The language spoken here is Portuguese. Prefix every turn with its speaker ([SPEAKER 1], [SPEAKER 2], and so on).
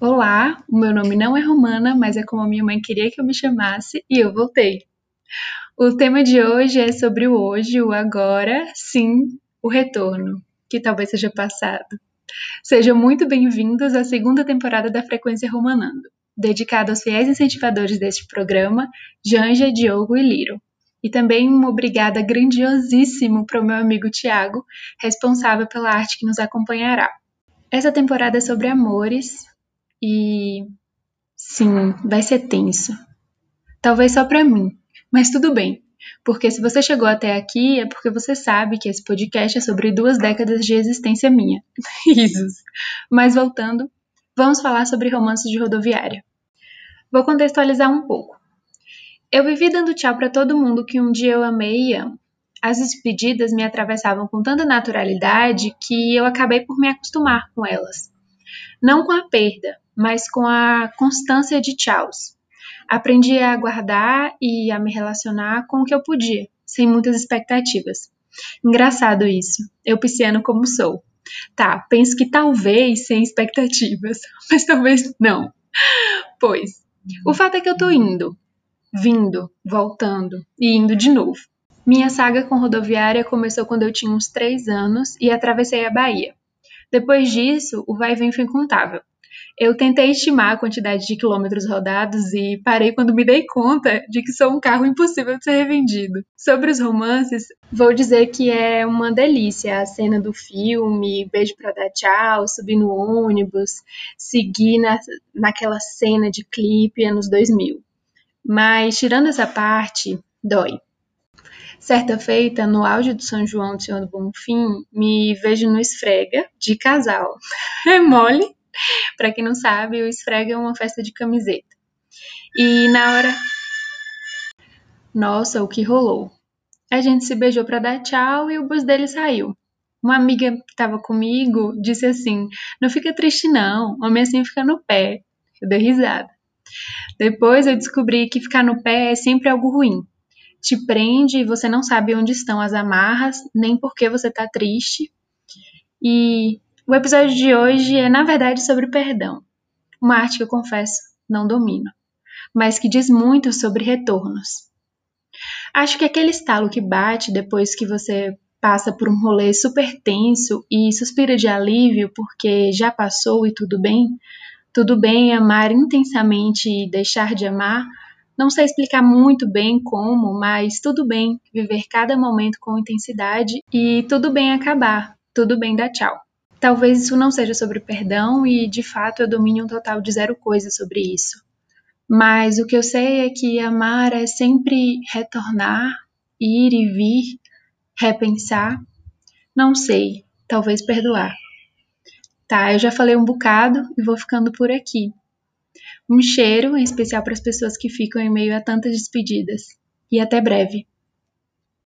[SPEAKER 1] Olá, o meu nome não é Romana, mas é como a minha mãe queria que eu me chamasse e eu voltei. O tema de hoje é sobre o hoje, o agora, sim, o retorno, que talvez seja passado. Sejam muito bem-vindos à segunda temporada da Frequência Romanando, dedicada aos fiéis incentivadores deste programa, Janja, Diogo e Liro. E também uma obrigada grandiosíssimo para o meu amigo Tiago, responsável pela arte que nos acompanhará. Essa temporada é sobre amores, e sim, vai ser tenso. Talvez só para mim, mas tudo bem. Porque se você chegou até aqui é porque você sabe que esse podcast é sobre duas décadas de existência minha. Risos. Mas voltando, vamos falar sobre romances de rodoviária. Vou contextualizar um pouco. Eu vivi dando tchau para todo mundo que um dia eu amei e amo. As despedidas me atravessavam com tanta naturalidade que eu acabei por me acostumar com elas. Não com a perda, mas com a constância de tchauz. Aprendi a guardar e a me relacionar com o que eu podia, sem muitas expectativas. Engraçado isso, eu pisciano como sou. Tá, penso que talvez sem expectativas, mas talvez não. Pois, o fato é que eu tô indo, vindo, voltando e indo de novo. Minha saga com rodoviária começou quando eu tinha uns 3 anos e atravessei a Bahia. Depois disso, o vai e vem foi incontável. Eu tentei estimar a quantidade de quilômetros rodados e parei quando me dei conta de que sou um carro impossível de ser revendido. Sobre os romances, vou dizer que é uma delícia a cena do filme, beijo pra dar tchau, subir no ônibus, seguir na, naquela cena de clipe anos 2000. Mas tirando essa parte, dói. Certa feita, no auge do São João do Senhor do Bonfim, me vejo no esfrega de casal. É mole? Para quem não sabe, o esfrega é uma festa de camiseta. E na hora. Nossa, o que rolou? A gente se beijou para dar tchau e o bus dele saiu. Uma amiga que estava comigo disse assim: Não fica triste, não, homem assim fica no pé. Eu dei risada. Depois eu descobri que ficar no pé é sempre algo ruim. Te prende e você não sabe onde estão as amarras, nem por que você está triste. E o episódio de hoje é, na verdade, sobre perdão, uma arte que eu confesso não domino, mas que diz muito sobre retornos. Acho que aquele estalo que bate depois que você passa por um rolê super tenso e suspira de alívio porque já passou e tudo bem, tudo bem amar intensamente e deixar de amar, não sei explicar muito bem como, mas tudo bem viver cada momento com intensidade e tudo bem acabar, tudo bem dar tchau. Talvez isso não seja sobre perdão e, de fato, eu domine um total de zero coisa sobre isso. Mas o que eu sei é que amar é sempre retornar, ir e vir, repensar. Não sei, talvez perdoar. Tá, eu já falei um bocado e vou ficando por aqui. Um cheiro, em especial para as pessoas que ficam em meio a tantas despedidas. E até breve.